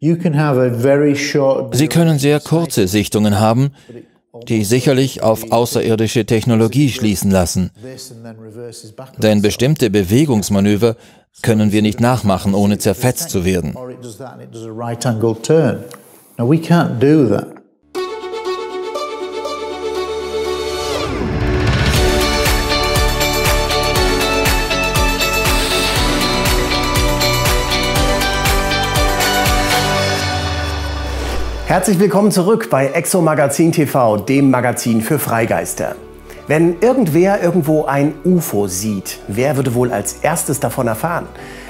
Sie können sehr kurze Sichtungen haben, die sicherlich auf außerirdische Technologie schließen lassen. Denn bestimmte Bewegungsmanöver können wir nicht nachmachen, ohne zerfetzt zu werden. Herzlich willkommen zurück bei Exo Magazin TV, dem Magazin für Freigeister. Wenn irgendwer irgendwo ein UFO sieht, wer würde wohl als erstes davon erfahren?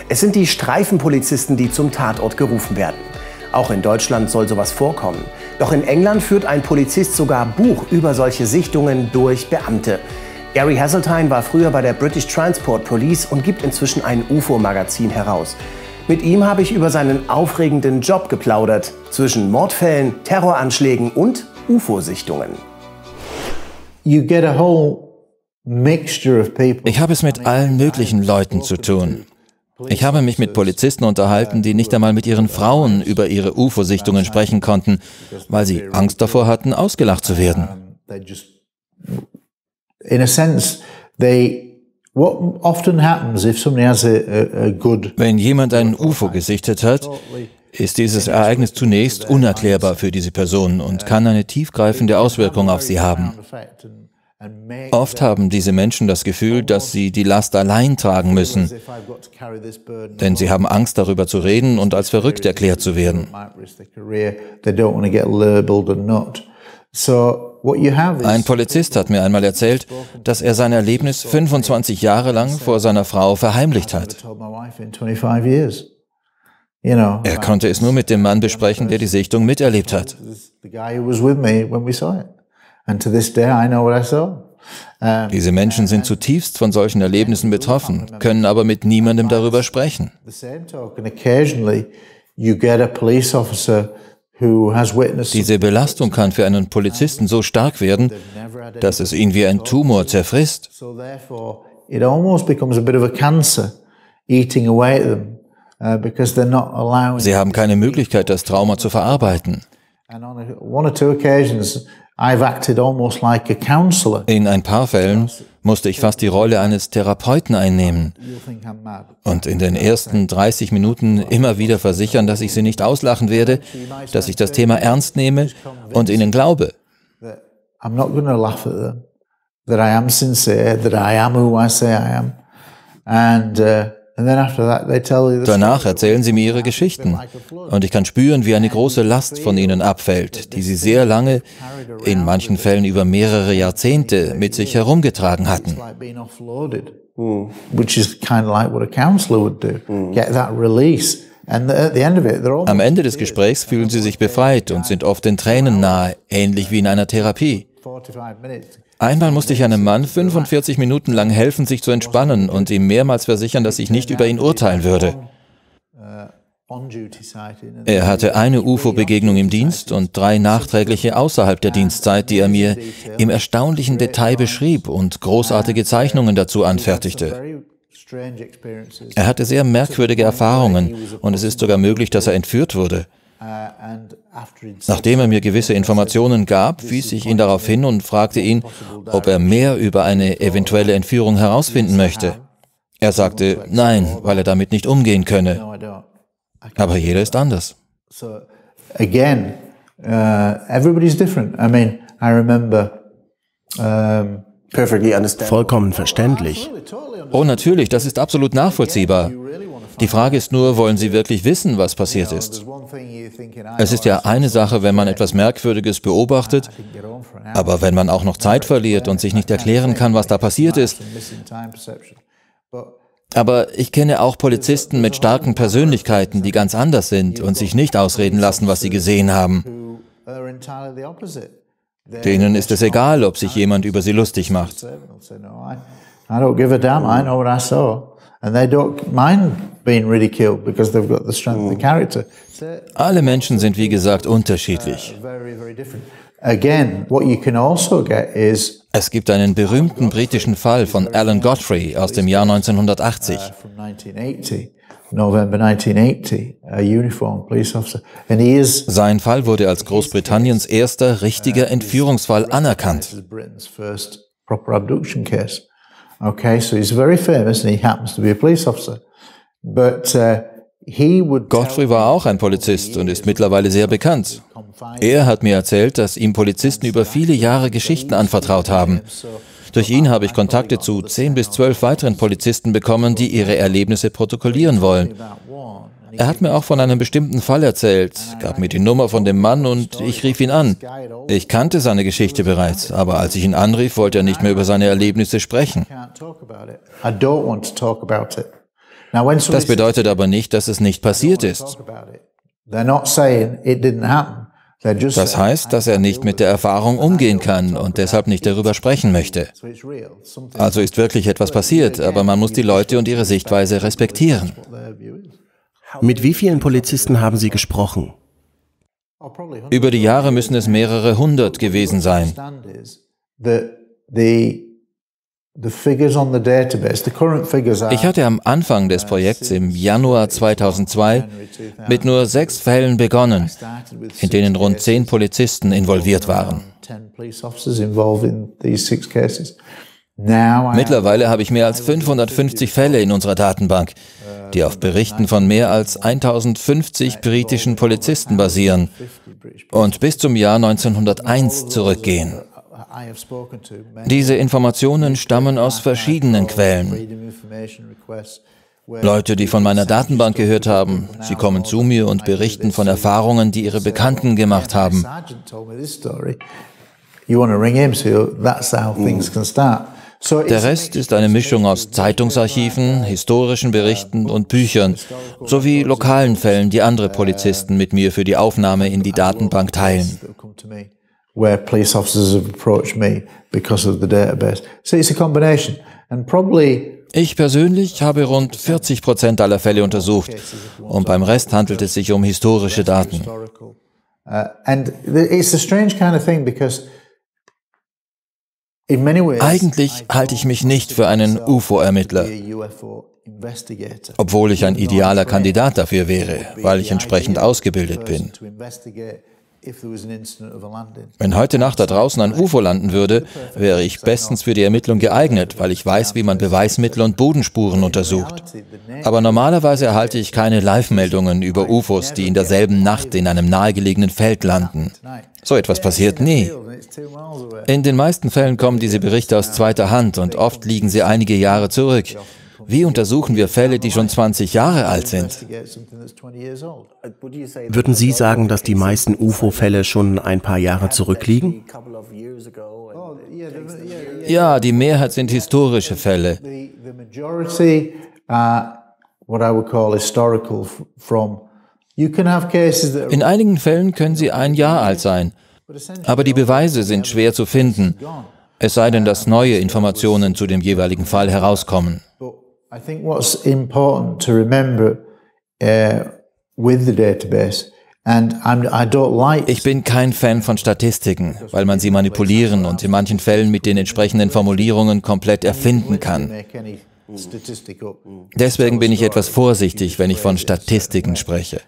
Es sind die Streifenpolizisten, die zum Tatort gerufen werden. Auch in Deutschland soll sowas vorkommen. Doch in England führt ein Polizist sogar Buch über solche Sichtungen durch Beamte. Gary Hasseltine war früher bei der British Transport Police und gibt inzwischen ein UFO-Magazin heraus. Mit ihm habe ich über seinen aufregenden Job geplaudert zwischen Mordfällen, Terroranschlägen und UFO-Sichtungen. Ich habe es mit allen möglichen Leuten zu tun. Ich habe mich mit Polizisten unterhalten, die nicht einmal mit ihren Frauen über ihre UFO-Sichtungen sprechen konnten, weil sie Angst davor hatten, ausgelacht zu werden. In a sense, they wenn jemand ein UFO gesichtet hat, ist dieses Ereignis zunächst unerklärbar für diese Person und kann eine tiefgreifende Auswirkung auf sie haben. Oft haben diese Menschen das Gefühl, dass sie die Last allein tragen müssen, denn sie haben Angst darüber zu reden und als verrückt erklärt zu werden. Ein Polizist hat mir einmal erzählt, dass er sein Erlebnis 25 Jahre lang vor seiner Frau verheimlicht hat. Er konnte es nur mit dem Mann besprechen, der die Sichtung miterlebt hat. Diese Menschen sind zutiefst von solchen Erlebnissen betroffen, können aber mit niemandem darüber sprechen. Diese Belastung kann für einen Polizisten so stark werden, dass es ihn wie ein Tumor zerfrisst. Sie haben keine Möglichkeit, das Trauma zu verarbeiten. In ein paar Fällen musste ich fast die Rolle eines Therapeuten einnehmen und in den ersten 30 Minuten immer wieder versichern, dass ich sie nicht auslachen werde, dass ich das Thema ernst nehme und ihnen glaube. I'm not going to laugh at them, that I am sincere, that I am who I say I am. And uh, Danach erzählen sie mir ihre Geschichten. Und ich kann spüren, wie eine große Last von ihnen abfällt, die sie sehr lange, in manchen Fällen über mehrere Jahrzehnte, mit sich herumgetragen hatten. Am Ende des Gesprächs fühlen sie sich befreit und sind oft den Tränen nahe, ähnlich wie in einer Therapie. Einmal musste ich einem Mann 45 Minuten lang helfen, sich zu entspannen und ihm mehrmals versichern, dass ich nicht über ihn urteilen würde. Er hatte eine UFO-Begegnung im Dienst und drei nachträgliche außerhalb der Dienstzeit, die er mir im erstaunlichen Detail beschrieb und großartige Zeichnungen dazu anfertigte. Er hatte sehr merkwürdige Erfahrungen und es ist sogar möglich, dass er entführt wurde. Nachdem er mir gewisse Informationen gab, wies ich ihn darauf hin und fragte ihn, ob er mehr über eine eventuelle Entführung herausfinden möchte. Er sagte nein, weil er damit nicht umgehen könne. Aber jeder ist anders. Again, uh, everybody's different. I mean, I remember um, Vollkommen verständlich. Oh, natürlich, das ist absolut nachvollziehbar. Die Frage ist nur, wollen Sie wirklich wissen, was passiert ist? Es ist ja eine Sache, wenn man etwas Merkwürdiges beobachtet, aber wenn man auch noch Zeit verliert und sich nicht erklären kann, was da passiert ist. Aber ich kenne auch Polizisten mit starken Persönlichkeiten, die ganz anders sind und sich nicht ausreden lassen, was sie gesehen haben. Denen ist es egal, ob sich jemand über sie lustig macht. I don't give a damn, I know what I saw. And they don't mind character. Alle Menschen sind wie gesagt unterschiedlich. Again, what you can also get is es gibt einen berühmten britischen Fall von Alan Godfrey aus dem Jahr 1980. Sein Fall wurde als Großbritanniens erster richtiger Entführungsfall anerkannt. Okay, so he's very famous and he happens to be a police officer. Uh, Godfrey war auch ein Polizist und ist mittlerweile sehr bekannt. Er hat mir erzählt, dass ihm Polizisten über viele Jahre Geschichten anvertraut haben. Durch ihn habe ich Kontakte zu zehn bis zwölf weiteren Polizisten bekommen, die ihre Erlebnisse protokollieren wollen. Er hat mir auch von einem bestimmten Fall erzählt, gab mir die Nummer von dem Mann und ich rief ihn an. Ich kannte seine Geschichte bereits, aber als ich ihn anrief, wollte er nicht mehr über seine Erlebnisse sprechen. Das bedeutet aber nicht, dass es nicht passiert ist. Das heißt, dass er nicht mit der Erfahrung umgehen kann und deshalb nicht darüber sprechen möchte. Also ist wirklich etwas passiert, aber man muss die Leute und ihre Sichtweise respektieren. Mit wie vielen Polizisten haben Sie gesprochen? Über die Jahre müssen es mehrere hundert gewesen sein. Ich hatte am Anfang des Projekts im Januar 2002 mit nur sechs Fällen begonnen, in denen rund zehn Polizisten involviert waren. Mittlerweile habe ich mehr als 550 Fälle in unserer Datenbank, die auf Berichten von mehr als 1050 britischen Polizisten basieren und bis zum Jahr 1901 zurückgehen. Diese Informationen stammen aus verschiedenen Quellen. Leute, die von meiner Datenbank gehört haben, sie kommen zu mir und berichten von Erfahrungen, die ihre Bekannten gemacht haben. Der Rest ist eine Mischung aus Zeitungsarchiven, historischen Berichten und Büchern, sowie lokalen Fällen, die andere Polizisten mit mir für die Aufnahme in die Datenbank teilen where police officers have approached me because of the database. So it's a combination. And probably ich persönlich habe rund 40 Prozent aller Fälle untersucht und beim Rest handelt es sich um historische Daten. Eigentlich halte ich mich nicht für einen UFO-Ermittler, obwohl ich ein idealer Kandidat dafür wäre, weil ich entsprechend ausgebildet bin. Wenn heute Nacht da draußen ein UFO landen würde, wäre ich bestens für die Ermittlung geeignet, weil ich weiß, wie man Beweismittel und Bodenspuren untersucht. Aber normalerweise erhalte ich keine Live-Meldungen über UFOs, die in derselben Nacht in einem nahegelegenen Feld landen. So etwas passiert nie. In den meisten Fällen kommen diese Berichte aus zweiter Hand und oft liegen sie einige Jahre zurück. Wie untersuchen wir Fälle, die schon 20 Jahre alt sind? Würden Sie sagen, dass die meisten UFO-Fälle schon ein paar Jahre zurückliegen? Ja, die Mehrheit sind historische Fälle. In einigen Fällen können sie ein Jahr alt sein, aber die Beweise sind schwer zu finden, es sei denn, dass neue Informationen zu dem jeweiligen Fall herauskommen. I think what's important to remember uh, with the database ich bin kein Fan von Statistiken, weil man sie manipulieren und in manchen Fällen mit den entsprechenden Formulierungen komplett erfinden kann. Deswegen bin ich etwas vorsichtig, wenn ich von Statistiken spreche.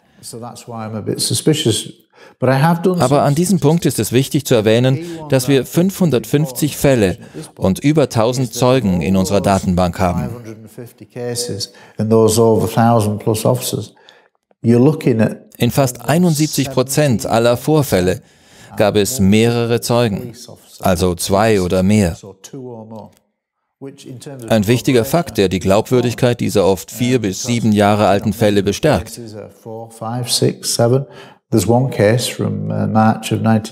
Aber an diesem Punkt ist es wichtig zu erwähnen, dass wir 550 Fälle und über 1000 Zeugen in unserer Datenbank haben. In fast 71 Prozent aller Vorfälle gab es mehrere Zeugen, also zwei oder mehr. Ein wichtiger Fakt, der die Glaubwürdigkeit dieser oft vier bis sieben Jahre alten Fälle bestärkt. Uh,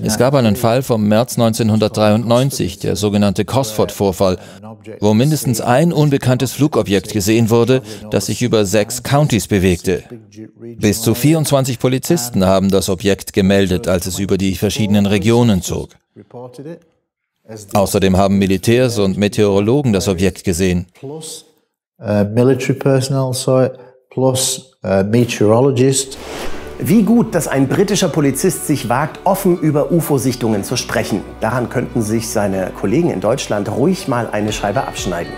es gab einen Fall vom März 1993, der sogenannte Cosford-Vorfall, wo mindestens ein unbekanntes Flugobjekt gesehen wurde, das sich über sechs Countys bewegte. Bis zu 24 Polizisten haben das Objekt gemeldet, als es über die verschiedenen Regionen zog. Außerdem haben Militärs und Meteorologen das Objekt gesehen. Plus uh, military personnel saw it, plus uh, meteorologists. Wie gut, dass ein britischer Polizist sich wagt, offen über UFO-Sichtungen zu sprechen. Daran könnten sich seine Kollegen in Deutschland ruhig mal eine Scheibe abschneiden.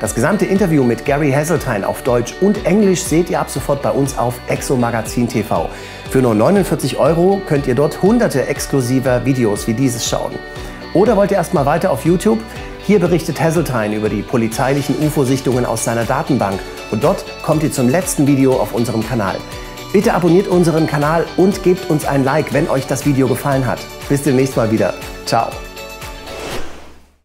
Das gesamte Interview mit Gary Hasseltine auf Deutsch und Englisch seht ihr ab sofort bei uns auf Exomagazin TV. Für nur 49 Euro könnt ihr dort hunderte exklusiver Videos wie dieses schauen. Oder wollt ihr erstmal weiter auf YouTube? Hier berichtet Hasseltine über die polizeilichen UFO-Sichtungen aus seiner Datenbank und dort kommt ihr zum letzten Video auf unserem Kanal. Bitte abonniert unseren Kanal und gebt uns ein Like, wenn euch das Video gefallen hat. Bis demnächst mal wieder. Ciao.